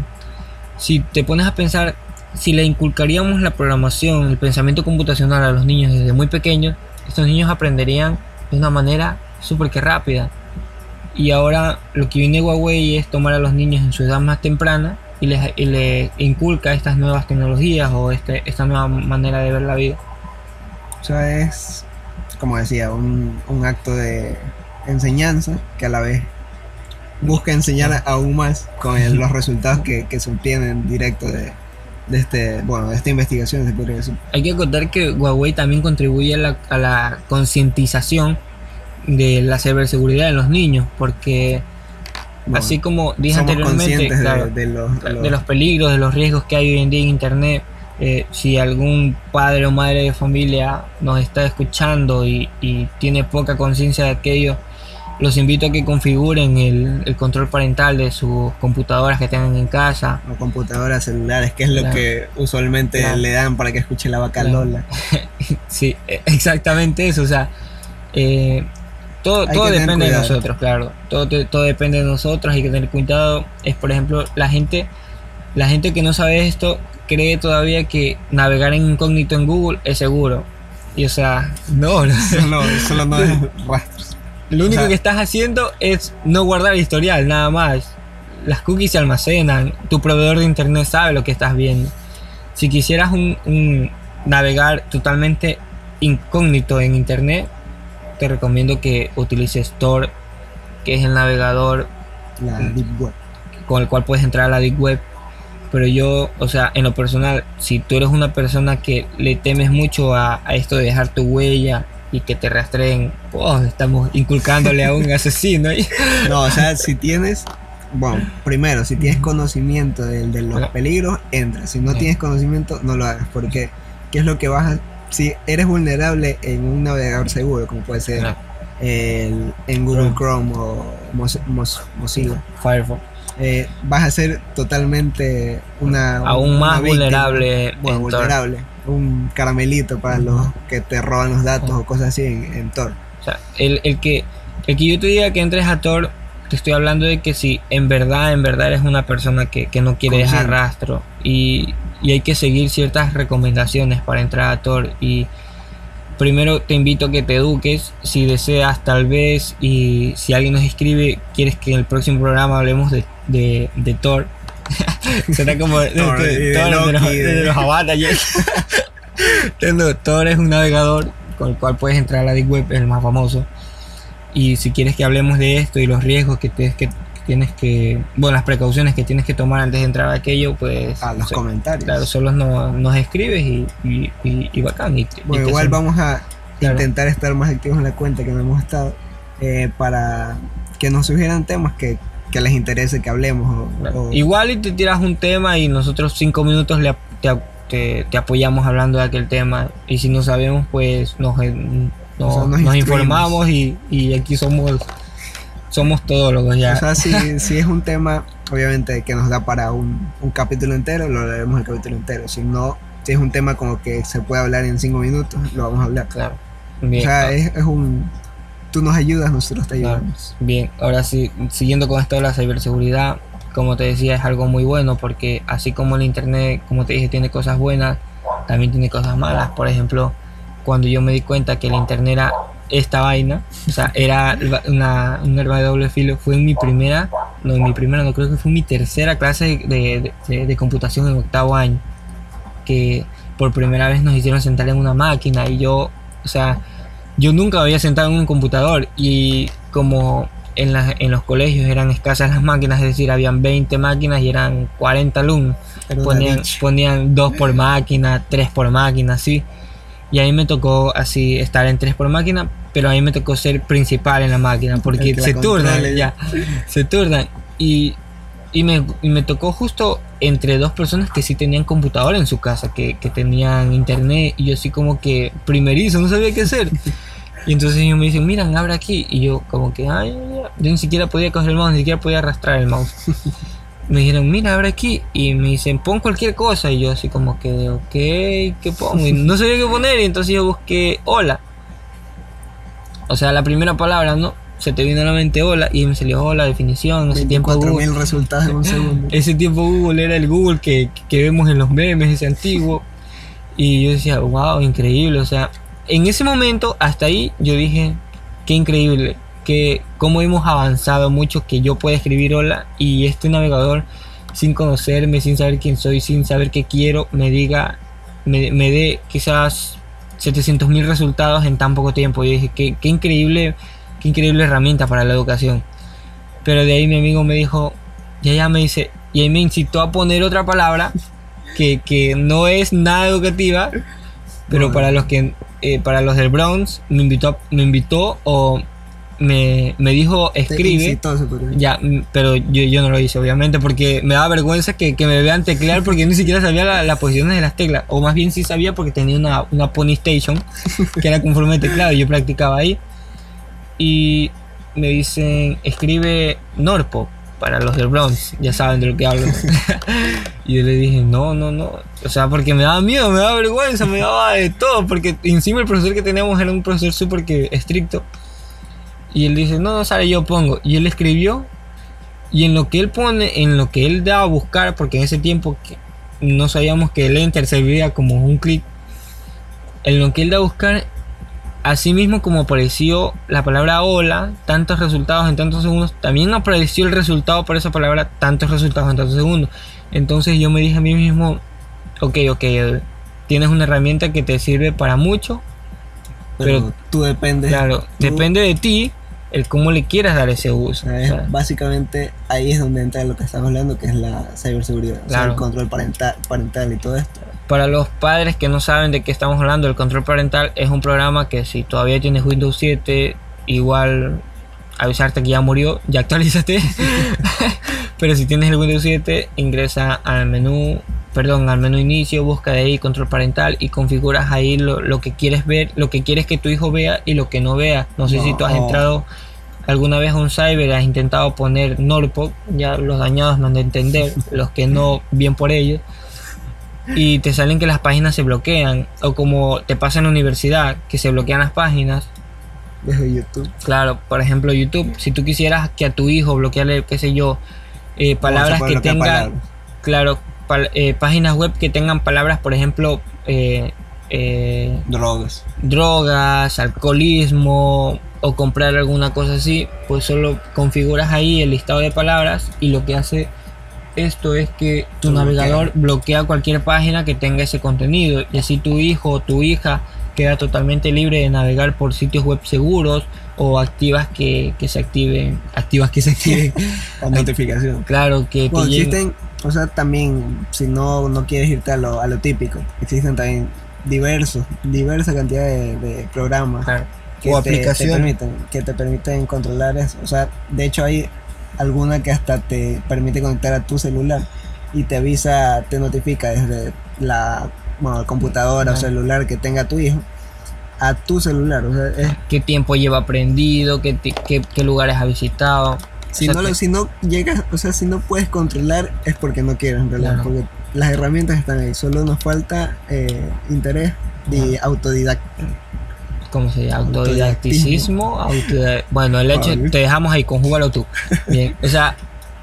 si te pones a pensar, si le inculcaríamos la programación, el pensamiento computacional a los niños desde muy pequeños, estos niños aprenderían de una manera súper que rápida. Y ahora lo que viene Huawei es tomar a los niños en su edad más temprana y les, y les inculca estas nuevas tecnologías o este, esta nueva manera de ver la vida. O sea, es, como decía, un, un acto de enseñanza que a la vez busca enseñar aún más con los resultados que, que se obtienen directo de este, bueno, de esta investigación, se podría decir. Hay que contar que Huawei también contribuye a la, a la concientización de la ciberseguridad en los niños, porque Bueno, así como dije anteriormente, de- de, los, de los peligros, de los riesgos que hay hoy en día en internet. eh, si algún padre o madre de familia nos está escuchando y, y tiene poca conciencia de aquello, los invito a que configuren el, el control parental de sus computadoras que tengan en casa. o computadoras celulares, que es lo Claro. que usualmente Claro. le dan para que escuche la vaca Claro. Lola. Sí, e- exactamente eso. O sea, eh, todo, todo depende de nosotros, claro. Todo, todo depende de nosotros. Hay que tener cuidado. Es, por ejemplo, la gente, la gente que no sabe esto cree todavía que navegar en incógnito en Google es seguro. Y o sea, no, no. Solo, solo no es rastros. Lo único sea- que estás haciendo es no guardar el historial, nada más. Las cookies se almacenan, tu proveedor de internet sabe lo que estás viendo. Si quisieras un, un navegar totalmente incógnito en internet, te recomiendo que utilices Tor, que es el navegador La Deep Web. con el cual puedes entrar a la Deep Web. Pero yo, o sea, en lo personal, si tú eres una persona que le temes mucho a, a esto de dejar tu huella y que te rastreen, pues estamos inculcándole a un asesino. No, o sea, si tienes. Bueno, primero, si tienes conocimiento de, de los peligros, entra. Si no tienes conocimiento, no lo hagas. Porque, ¿qué es lo que vas a.? Si eres vulnerable en un navegador seguro, como puede ser el- en Google Chrome. Chrome o Moz- Moz- Mozilla, Firefox. eh, vas a ser totalmente una. Aún una más víctima. vulnerable. Bueno, vulnerable. Un caramelito para los que te roban los datos o cosas así en, en Tor. O sea, el, el que, el que yo te diga que entres a Tor, te estoy hablando de que si en verdad, en verdad eres una persona que, que no quiere dejar rastro y, y hay que seguir ciertas recomendaciones para entrar a Tor y primero te invito a que te eduques. Si deseas tal vez y si alguien nos escribe quieres que en el próximo programa hablemos de, de, de Tor será como de, Thor, de- los, los Avatars. Tor es un navegador con el cual puedes entrar a la Deep Web, el más famoso. Y si quieres que hablemos de esto y los riesgos que tienes que, que tienes que, bueno, las precauciones que tienes que tomar antes de entrar a aquello, pues A los so- comentarios. claro, solo no- nos escribes y, y, y- y bacán. y Bueno, igual vamos a Claro. intentar estar más activos en la cuenta que no hemos estado eh, para que nos sugieran temas que, que les interese que hablemos. o- Claro. o- Igual y te tiras un tema y nosotros cinco minutos le, te, te- te apoyamos hablando de aquel tema. Y si no sabemos, pues nos, eh, no- O sea, nos nos informamos y, y aquí somos somos todólogos ya. o sea, si, si es un tema, obviamente, que nos da para un, un capítulo entero, lo haremos el capítulo entero. Si no, si es un tema como que se puede hablar en cinco minutos, lo vamos a hablar. claro. O Bien, sea, ah, es, es un... Tú nos ayudas, nosotros te ayudamos. bien. Ahora sí, siguiendo con esto de la ciberseguridad, como te decía, es algo muy bueno porque así como el internet, como te dije, tiene cosas buenas, también tiene cosas malas. Por ejemplo, cuando yo me di cuenta que el internet era esta vaina, o sea, era una, un arma de doble filo, fue en mi primera, no, en mi primera, no creo que fue mi tercera clase de, de- de- de computación en octavo año, que por primera vez nos hicieron sentar en una máquina y yo, o sea, yo nunca había sentado en un computador y como en, las- en los colegios eran escasas las máquinas, es decir, habían 20 máquinas y eran 40 alumnos ponían, ponían dos por máquina, tres por máquina, así. Y a mí me tocó así estar en tres por máquina, pero a mí me tocó ser principal en la máquina, porque la se turnan, ya, se turnan. Y, y, me, y me tocó justo entre dos personas que sí tenían computadora en su casa, que, que tenían internet, y yo así como que primerizo, no sabía qué hacer. Y entonces ellos me dicen, miran, abre aquí. Y yo como que, ay, ya". yo ni siquiera podía coger el mouse, ni siquiera podía arrastrar el mouse. me dijeron, mira, abre aquí. Y me dicen, pon cualquier cosa. Y yo así como que, ok, ¿qué pongo? Y no sabía qué poner. Y entonces yo busqué hola. O sea, la primera palabra, ¿no? Se te vino a la mente hola. Y me salió hola, definición. Ese tiempo Google, 24.000 resultados en un segundo. ese tiempo Google era el Google que, que vemos en los memes, ese antiguo. Y yo decía, wow, increíble. O sea, en ese momento, hasta ahí, yo dije, qué increíble. Que cómo hemos avanzado mucho, que yo pueda escribir hola y este navegador, sin conocerme, sin saber quién soy, sin saber qué quiero, me diga, me, me dé quizás 700 mil resultados en tan poco tiempo. Yo dije, qué, qué increíble, qué increíble herramienta para la educación. Pero de ahí mi amigo me dijo, ya ya me dice, y ahí me incitó a poner otra palabra que, que no es nada educativa, pero para los que eh, para los del Browns me invitó me invitó o me, me dijo escribe decir. ya mm, pero yo, yo no lo hice obviamente porque me daba vergüenza que, que me vean teclear porque yo ni siquiera sabía la- las posiciones de las teclas. O más bien sí sabía porque tenía una, una Pony Station que era conforme de teclado y yo practicaba ahí. Y me dicen escribe Norpo para los del Bronx, ya saben de lo que hablo. y yo le dije, no, no, no. O sea, porque me daba miedo, me daba vergüenza, me daba de todo. Porque encima el profesor que teníamos era un profesor súper que estricto. Y él dice, no, no sale, yo pongo. Y él escribió. Y en lo que él pone, en lo que él da a buscar, porque en ese tiempo que no sabíamos que el enter servía como un clic. En lo que él da a buscar, así mismo como apareció la palabra hola, tantos resultados en tantos segundos, también apareció el resultado por esa palabra, tantos resultados en tantos segundos. Entonces yo me dije a mí mismo, ok, ok, tienes una herramienta que te sirve para mucho, pero, tú dependes. Claro, depende de ti el cómo le quieras dar ese uso. básicamente ahí es donde entra lo que estamos hablando, que es la ciberseguridad, el control parental, parental y todo esto. Para los padres que no saben de qué estamos hablando, el control parental es un programa que si todavía tienes Windows 7, igual avisarte que ya murió, ya actualízate. Pero si tienes el Windows 7, ingresa al menú perdón, al menú inicio, busca de ahí control parental y configuras ahí lo, que quieres ver, lo que quieres que tu hijo vea y lo que no vea. No sé si tú has entrado alguna vez a un cyber, has intentado poner NORPOC, ya los dañados no han de entender, los que no, bien por ellos. Y te salen que las páginas se bloquean, o como te pasa en la universidad, que se bloquean las páginas. Desde YouTube. Claro, por ejemplo, YouTube, si tú quisieras que a tu hijo bloquearle, qué sé yo, eh, palabras que tengan, claro, eh, páginas web que tengan palabras, por ejemplo, eh, eh, drogas. Drogas, alcoholismo o comprar alguna cosa así, pues solo configuras ahí el listado de palabras y lo que hace esto es que tu navegador bloquea cualquier página que tenga ese contenido y así tu hijo o tu hija queda totalmente libre de navegar por sitios web seguros o activas que, se activen, activas que se activen. La notificación. Claro, que existen o sea, también, si no, no quieres irte a lo, a lo típico, existen también diversos, diversa cantidad de, programas que o aplicaciones permiten, que te permiten controlar eso. O sea, de hecho hay alguna que hasta te permite conectar a tu celular y te avisa, te notifica desde la computadora o celular que tenga tu hijo a tu celular. O sea, ¿Qué tiempo lleva prendido? ¿Qué, qué, qué lugares ha visitado? Si, no, si no llegas, o sea, si no puedes controlar es porque no quieres en realidad, porque las herramientas están ahí, solo nos falta eh, interés y autodidacta. ¿Cómo se llama? Autodidacticismo. bueno, el hecho, te dejamos ahí, conjúgalo tú. Bien, o sea,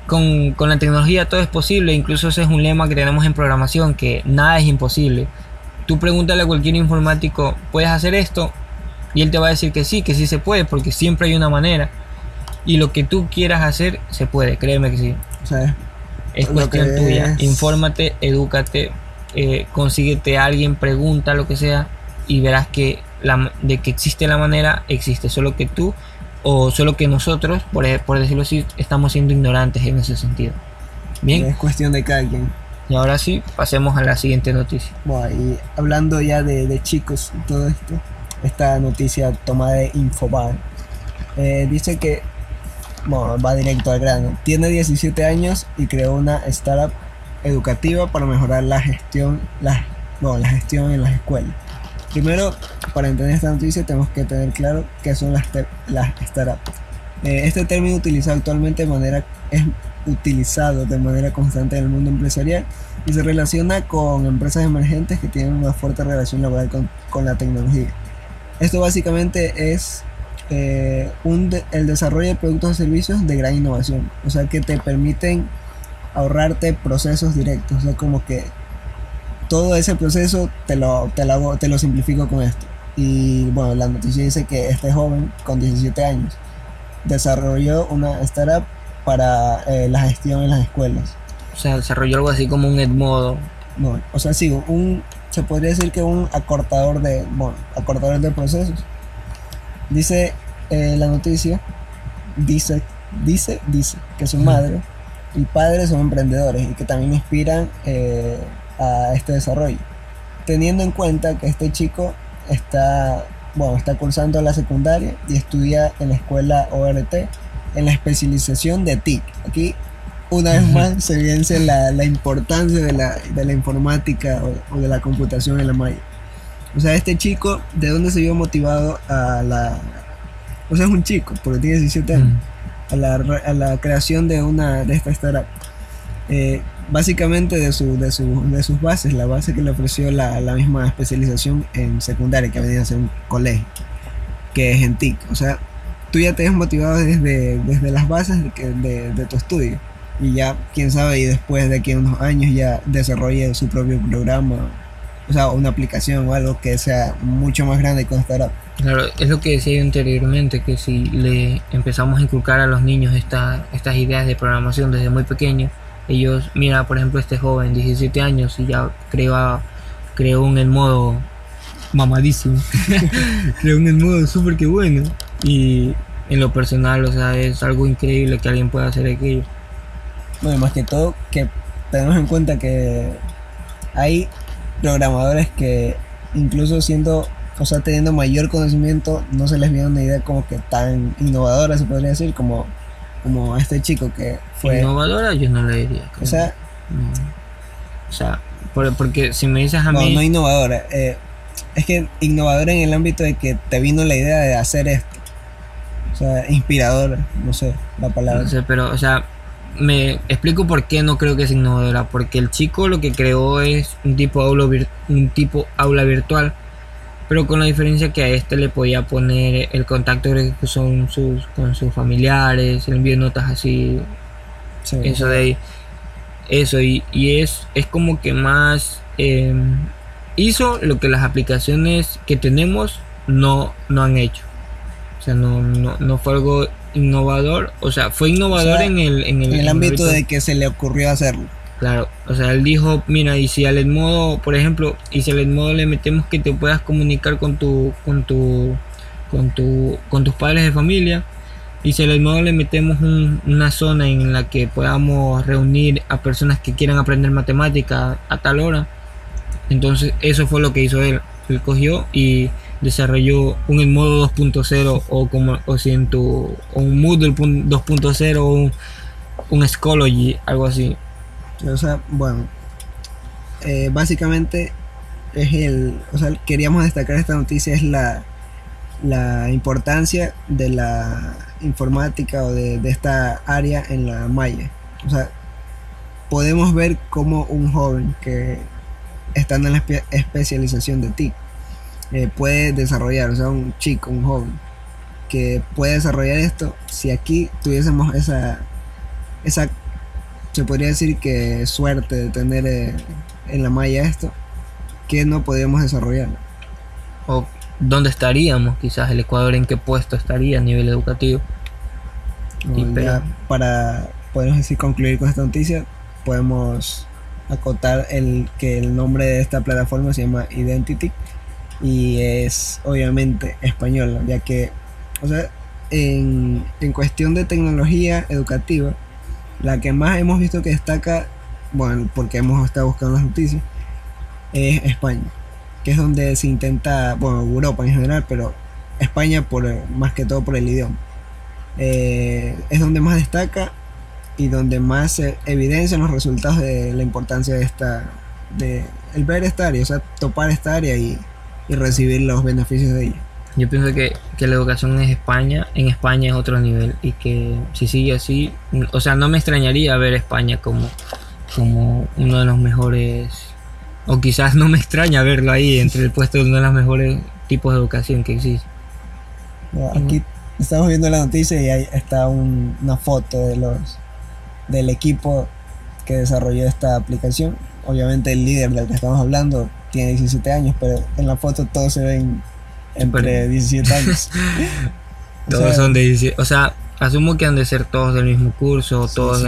con, con, la tecnología todo es posible, incluso ese es un lema que tenemos en programación, que nada es imposible. Tú pregúntale a cualquier informático, ¿puedes hacer esto? Y él te va a decir que sí, que sí se puede, porque siempre hay una manera. Y lo que tú quieras hacer, se puede, créeme que sí. es cuestión tuya. Infórmate, edúcate, eh, consíguete a alguien, pregunta lo que sea y verás que la, de que existe la manera, existe. Solo que tú o solo que nosotros, por, e, por decirlo así, estamos siendo ignorantes en ese sentido. Bien. Es cuestión de cada quien. Y ahora sí, pasemos a la siguiente noticia. Bueno, y hablando ya de, de chicos y todo esto, esta noticia tomada de Infobae, eh, dice que bueno, va directo al grano. Tiene 17 años y creó una startup educativa para mejorar la gestión, la, la gestión en las escuelas. Primero, para entender esta noticia tenemos que tener claro qué son las, startups. Eh, este término utilizado actualmente de manera, es utilizado de manera constante en el mundo empresarial y se relaciona con empresas emergentes que tienen una fuerte relación laboral con, con la tecnología. Esto básicamente es eh, un el desarrollo de productos o servicios de gran innovación, o sea que te permiten ahorrarte procesos directos, o sea como que todo ese proceso te lo, te lo, te lo simplifico con esto. Y bueno, la noticia dice que este joven con 17 años desarrolló una startup para eh, la gestión en las escuelas. O sea, desarrolló algo así como un Edmodo. Bueno, o sea, sí, un, se podría decir que un acortador de, bueno, acortador de procesos Dice eh, la noticia, dice, dice, dice que su madre y padre son emprendedores y que también inspiran eh, a este desarrollo. Teniendo en cuenta que este chico está, bueno, está cursando la secundaria y estudia en la escuela ORT en la especialización de TIC. Aquí una vez más se evidencia la, la importancia de la, de la informática o, o, de la computación en la malla. O sea, este chico, ¿de dónde se vio motivado a la... O sea, es un chico, porque tiene 17 años, a, la, a la creación de una de esta startup. Eh, básicamente de, su, de, su, de sus bases, la base que le ofreció la, la misma especialización en secundaria, que venía a ser un colegio, que es en TIC. O sea, tú ya te has motivado desde, desde las bases de, de, de tu estudio. Y ya, quién sabe, y después de aquí a unos años ya desarrolle su propio programa, o sea, una aplicación o algo que sea mucho más grande con startup. Claro, es lo que decía yo anteriormente, que si le empezamos a inculcar a los niños esta, estas ideas de programación desde muy pequeños, ellos, mira, por ejemplo, este joven, 17 años, y ya creó, creó un modo mamadísimo, creó un modo súper que bueno, y en lo personal, o sea, es algo increíble que alguien pueda hacer aquello. Bueno, más que todo, que tenemos en cuenta que hay programadores que incluso siendo, o sea, teniendo mayor conocimiento, no se les viene una idea como que tan innovadora, se podría decir, como, como este chico que fue... Innovadora yo no le diría. O sea... O sea, porque si me dices a no, mí... No, innovadora. Eh, es que innovadora en el ámbito de que te vino la idea de hacer esto. O sea, inspiradora, no sé la palabra. No sé, pero, o sea, me explico por qué no creo que sea innovadora. Porque el chico lo que creó es un tipo aula, un tipo aula virtual. Pero con la diferencia que a este le podía poner el contacto son sus, con sus familiares, el envío de notas así. eso de ahí. Eso, y, y, es, es como que más em, hizo lo que las aplicaciones que tenemos no, no han hecho. O sea, no, no, no fue algo innovador, o sea, fue innovador en, el, en, el, ámbito de que se le ocurrió hacerlo. Claro, o sea, él dijo, mira, y si al Edmodo, por ejemplo, y si al Edmodo le metemos que te puedas comunicar con tu, con tu, con tu, con tus padres de familia, y si al Edmodo le metemos una zona en la que podamos reunir a personas que quieran aprender matemática a tal hora, entonces eso fue lo que hizo él. Él cogió y desarrolló un Edmodo 2.0 o como o si o un Moodle 2.0 o un, un Schoology, algo así. O sea, bueno, eh, básicamente es el, o sea, queríamos destacar esta noticia es la, la importancia de la informática o de, de esta área en la malla. O sea, podemos ver como un joven que estando en la especialización de TIC eh, puede desarrollar, o sea, un chico, un joven, que puede desarrollar esto, si aquí tuviésemos esa, esa, se podría decir que suerte de tener eh, en la malla esto, que no podríamos desarrollar. O dónde estaríamos, quizás el Ecuador en qué puesto estaría a nivel educativo. para, podemos decir, concluir con esta noticia, podemos acotar el que el nombre de esta plataforma se llama Identity y es obviamente española, ya que, o sea, en, en cuestión de tecnología educativa, la que más hemos visto que destaca, bueno, porque hemos estado buscando las noticias, es España, que es donde se intenta, bueno, Europa en general, pero España por más que todo por el idioma. Eh, es donde más destaca y donde más se evidencian los resultados de la importancia de esta, de el ver esta área, o sea, topar esta área y y recibir los beneficios de ella. Yo pienso que, que, la educación en España, en España es otro nivel y que si sigue así, o sea, no me extrañaría ver España como, como uno de los mejores, o quizás no me extraña verlo ahí entre el puesto de uno de los mejores tipos de educación que existe. aquí estamos viendo la noticia y ahí está una foto de los del equipo que desarrolló esta aplicación. Obviamente el líder del que estamos hablando tiene 17 años, pero en la foto todos se ven entre 17 años. todos son de 17, o sea, asumo que han de ser todos del mismo curso, todos,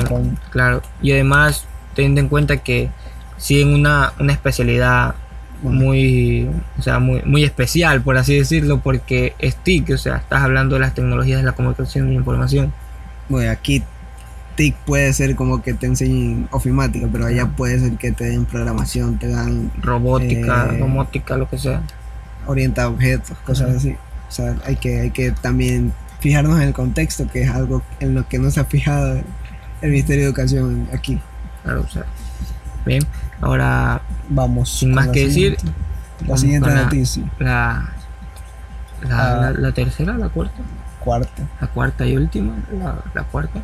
claro, y además teniendo en cuenta que siguen una, una especialidad muy, o sea, muy, muy especial, por así decirlo, porque es TIC, o sea, estás hablando de las tecnologías de la comunicación y la información. Bueno, aquí TIC puede ser como que te enseñen ofimática, pero allá puede ser que te den programación, te dan robótica, eh, domótica, lo que sea. Orienta objetos, cosas así. O sea, hay que, hay que también fijarnos en el contexto, que es algo en lo que no se ha fijado el Ministerio de Educación aquí. Claro, o sea. Bien, ahora vamos. Sin más que decir, la siguiente noticia. La, la, la, tercera, la cuarta. Cuarta. La cuarta y última, la, la cuarta.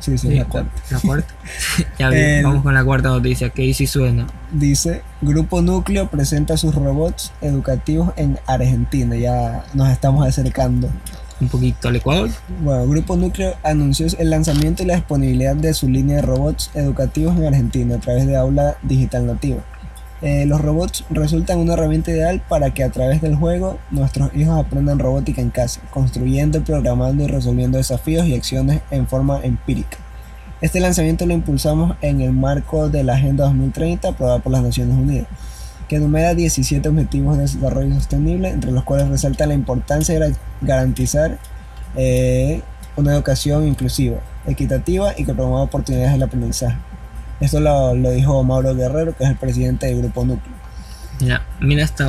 Sí, sí, la cuarta. La cuarta. ya vamos con la cuarta noticia, que ahí sí suena. Dice, Grupo Núcleo presenta sus robots educativos en Argentina. Ya nos estamos acercando un poquito al Ecuador. Bueno, Grupo Núcleo anunció el lanzamiento y la disponibilidad de su línea de robots educativos en Argentina a través de aula digital nativa. Eh, los robots resultan una herramienta ideal para que a través del juego nuestros hijos aprendan robótica en casa, construyendo, programando y resolviendo desafíos y acciones en forma empírica. Este lanzamiento lo impulsamos en el marco de la Agenda 2030 aprobada por las Naciones Unidas, que enumera 17 objetivos de desarrollo sostenible, entre los cuales resalta la importancia de garantizar eh, una educación inclusiva, equitativa y que promueva oportunidades del aprendizaje. Esto lo, dijo Mauro Guerrero, que es el presidente del Grupo Núcleo. Mira, mira esta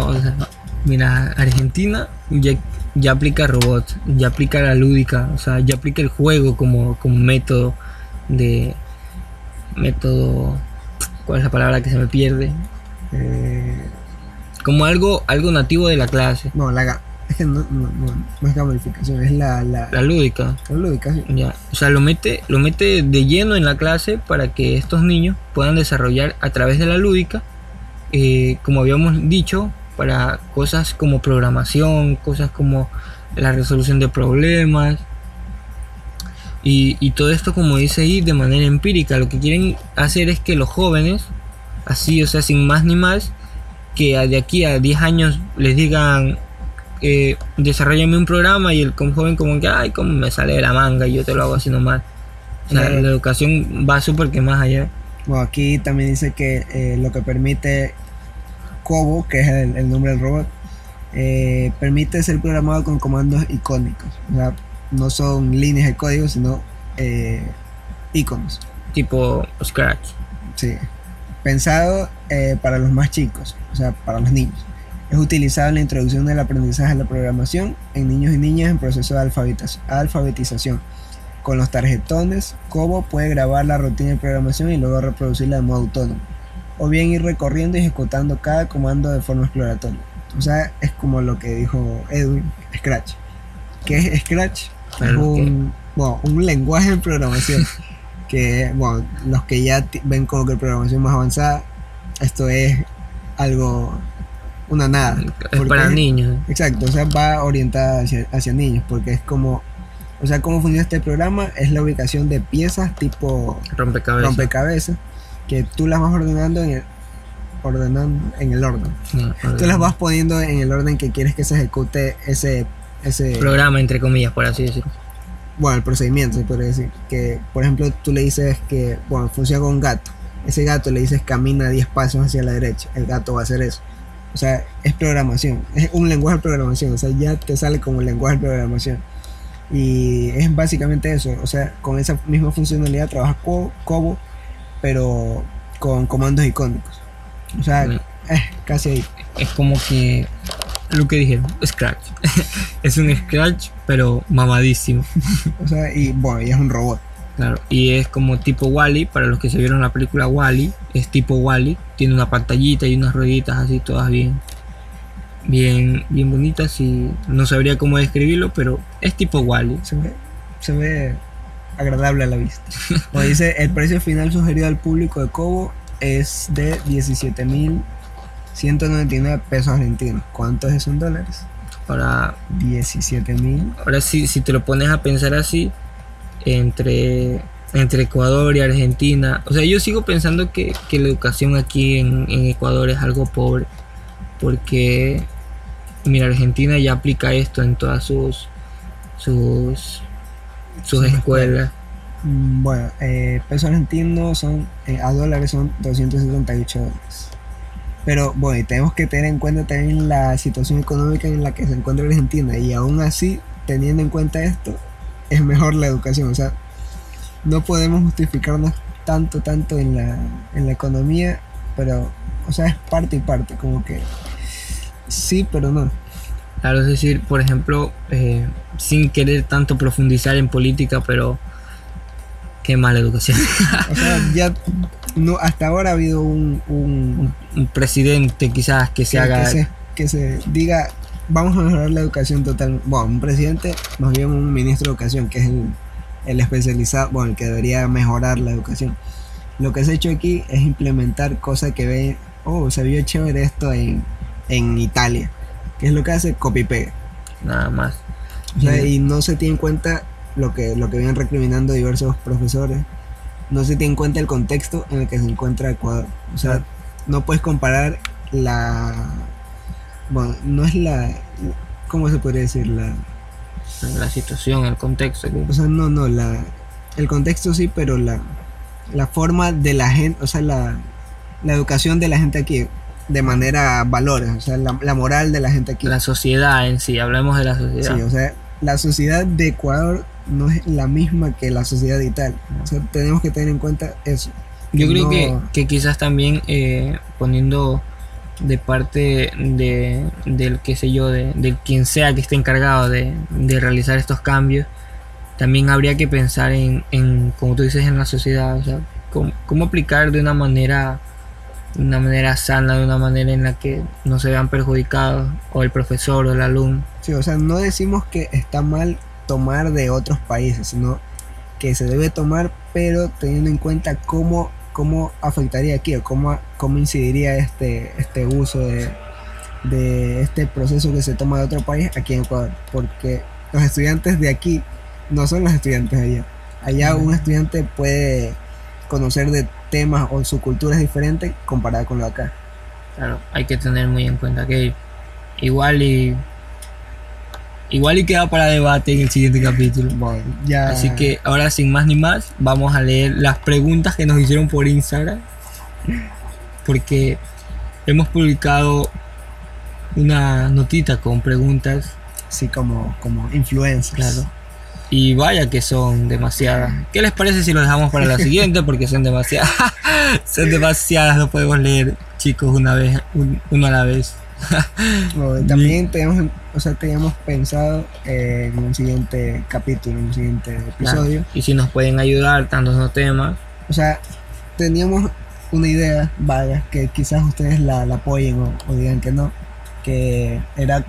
mira, Argentina ya, ya aplica robots, ya aplica la lúdica, o sea, ya aplica el juego como, como método de método ¿cuál es la palabra que se me pierde? Eh, como algo algo nativo de la clase. No, la es que no, no, no, es gamificación, es la, la, la lúdica. La lúdica, sí. Ya. O sea, lo mete, lo mete de lleno en la clase para que estos niños puedan desarrollar a través de la lúdica, eh, como habíamos dicho, para cosas como programación, cosas como la resolución de problemas, y, todo esto, como dice ahí, de manera empírica. Lo que quieren hacer es que los jóvenes, así, o sea, sin más ni más, que de aquí a 10 años les digan, eh, desarrollame un programa y el joven como que, ay, como me sale de la manga y yo te lo hago así nomás. O sea, la educación va súper que más allá. Bueno, aquí también dice que eh, lo que permite Kobo, que es el, nombre del robot, eh, permite ser programado con comandos icónicos. O sea, no son líneas de código, sino eh, iconos. Tipo Scratch. Sí. Pensado eh, para los más chicos, o sea, para los niños. Es utilizado en la introducción del aprendizaje de la programación en niños y niñas en proceso de alfabetización. Con los tarjetones, Kobo puede grabar la rutina de programación y luego reproducirla de modo autónomo. O bien ir recorriendo y ejecutando cada comando de forma exploratoria. O sea, es como lo que dijo Edwin, Scratch. ¿Qué es Scratch? un, un lenguaje de programación que, bueno, los que ya ven como que programación más avanzada, esto es algo, una nada. Es para niños. Exacto, o sea, va orientada hacia, niños, porque es como, o sea, cómo funciona este programa es la ubicación de piezas tipo rompecabezas, rompecabezas que tú las vas ordenando en el, ordenando en el orden. tú las vas poniendo en el orden que quieres que se ejecute ese ese programa, entre comillas, por así decirlo. Bueno, el procedimiento se decir. Que, por ejemplo, tú le dices que, bueno, funciona con un gato. Ese gato le dices camina 10 pasos hacia la derecha. El gato va a hacer eso. O sea, es programación. Es un lenguaje de programación. O sea, ya te sale como lenguaje de programación. Y es básicamente eso. O sea, con esa misma funcionalidad trabaja Cobo, pero con comandos icónicos. O sea, es casi ahí. Es como que lo que dije, Scratch. es un Scratch, pero mamadísimo. o sea, y bueno, y es un robot. Claro, y es como tipo Wally, para los que se vieron la película Wally, es tipo Wally, tiene una pantallita y unas rueditas así todas bien bien bien bonitas y no sabría cómo describirlo, pero es tipo Wally. Se ve, se ve agradable a la vista. Como dice, el precio final sugerido al público de Cobo es de 17 mil 199 pesos argentinos. ¿Cuánto es en dólares? Ahora 17 mil. Ahora sí, si te lo pones a pensar así, entre, entre Ecuador y Argentina, o sea, yo sigo pensando que, la educación aquí en, Ecuador es algo pobre, porque, mira, Argentina ya aplica esto en todas sus, sus, sus escuelas. Bueno, eh, pesos argentinos son, eh, a dólares son 278 dólares. Pero bueno, tenemos que tener en cuenta también la situación económica en la que se encuentra Argentina y aún así, teniendo en cuenta esto, es mejor la educación. O sea, no podemos justificarnos tanto, tanto en la, en la economía, pero, o sea, es parte y parte, como que sí, pero no. Claro, es decir, por ejemplo, eh, sin querer tanto profundizar en política, pero qué mala educación. o sea, ya no, hasta ahora ha habido un, un, presidente quizás que se haga... Que se, diga, vamos a mejorar la educación total. Bueno, un presidente, más bien un ministro de educación, que es el, especializado, bueno, el que debería mejorar la educación. Lo que se ha hecho aquí es implementar cosas que ve, oh, se vio chévere esto en, en Italia. ¿Qué es lo que hace? Copy-pega. Nada más. O sea, Sí. y no se tiene en cuenta lo que, lo que vienen recriminando diversos profesores. No se tiene en cuenta el contexto en el que se encuentra Ecuador. O sea, no puedes comparar la. Bueno, no es la. ¿Cómo se podría decir? La, La situación, el contexto. o sea, no, no, la, el contexto sí, pero la, la forma de la gente, o sea, la, la educación de la gente aquí, de manera valores, o sea, la, la moral de la gente aquí. La sociedad en sí, hablemos de la sociedad. Sí, o sea, la sociedad de Ecuador no es la misma que la sociedad de Italia. O sea, tenemos que tener en cuenta eso. Yo creo que, que quizás también eh, poniendo de parte de, del qué sé yo, de, de quien sea que esté encargado de, de realizar estos cambios, también habría que pensar en, en, como tú dices, en la sociedad, o sea, cómo, cómo aplicar de una manera, de una manera sana, de una manera en la que no se vean perjudicados, o el profesor o el alumno. Sí, o sea, no decimos que está mal tomar de otros países, sino que se debe tomar, pero teniendo en cuenta cómo, cómo afectaría aquí, o cómo, cómo incidiría este, este uso de, de este proceso que se toma de otro país aquí en Ecuador. Porque los estudiantes de aquí no son los estudiantes de allá. Allá un estudiante puede conocer de temas o su cultura es diferente comparada con lo acá. Claro, hay que tener muy en cuenta que igual y igual y queda para debate en el siguiente capítulo. Bueno, ya... Así que ahora sin más ni más, vamos a leer las preguntas que nos hicieron por Instagram. Porque hemos publicado una notita con preguntas, Sí, como, como influencers. claro. Y vaya que son demasiadas. ¿Qué les parece si lo dejamos para la siguiente? Porque son demasiadas. son demasiadas, no podemos leer, chicos, una vez, un- uno a la vez. Bueno, también teníamos, o sea, teníamos pensado eh, en un siguiente capítulo, en un siguiente episodio. Y si nos pueden ayudar dándonos temas, O sea, teníamos una idea vaga que quizás ustedes la, la apoyen o, o digan que no, que era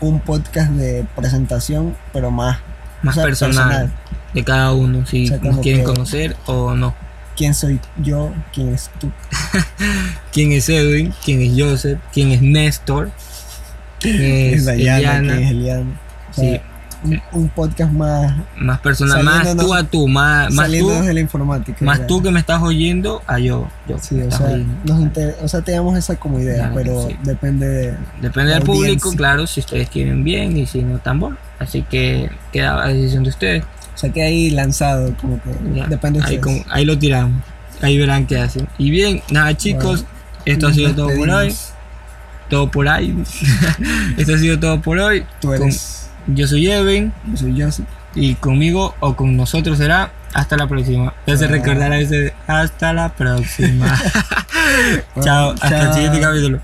un podcast de presentación, pero más, más o sea, personal, de cada uno, si O sea, nos quieren que- conocer o no. ¿Quién soy yo? ¿Quién es tú? quién es Edwin, quién es Joseph, quién es Néstor, quién ¿Quién es Dayana? Eliana. ¿Quién es Eliana? O sea, Sí, un, un podcast más más personal, más tú a tú, más, más tú, de la informática. más ya. tú que me estás oyendo a yo. Sí, o sea, nos inter- o sea, teníamos esa como idea, Claro, pero sí. depende de... Depende la del público, claro, si ustedes quieren bien y si no tan bueno. Así que queda a decisión de ustedes. O sea, que ahí lanzado, como que Ya, depende de ahí, con- ahí lo tiramos. Ahí verán qué hacen. Y bien, nada chicos, esto ha sido todo por hoy. Todo por ahí. esto ha sido todo por hoy. Tú Con- eres... yo soy Evan. Yo soy Joseph. Y conmigo o con nosotros será hasta la próxima. Ya se recordará ese hasta la próxima. chao, hasta el siguiente capítulo.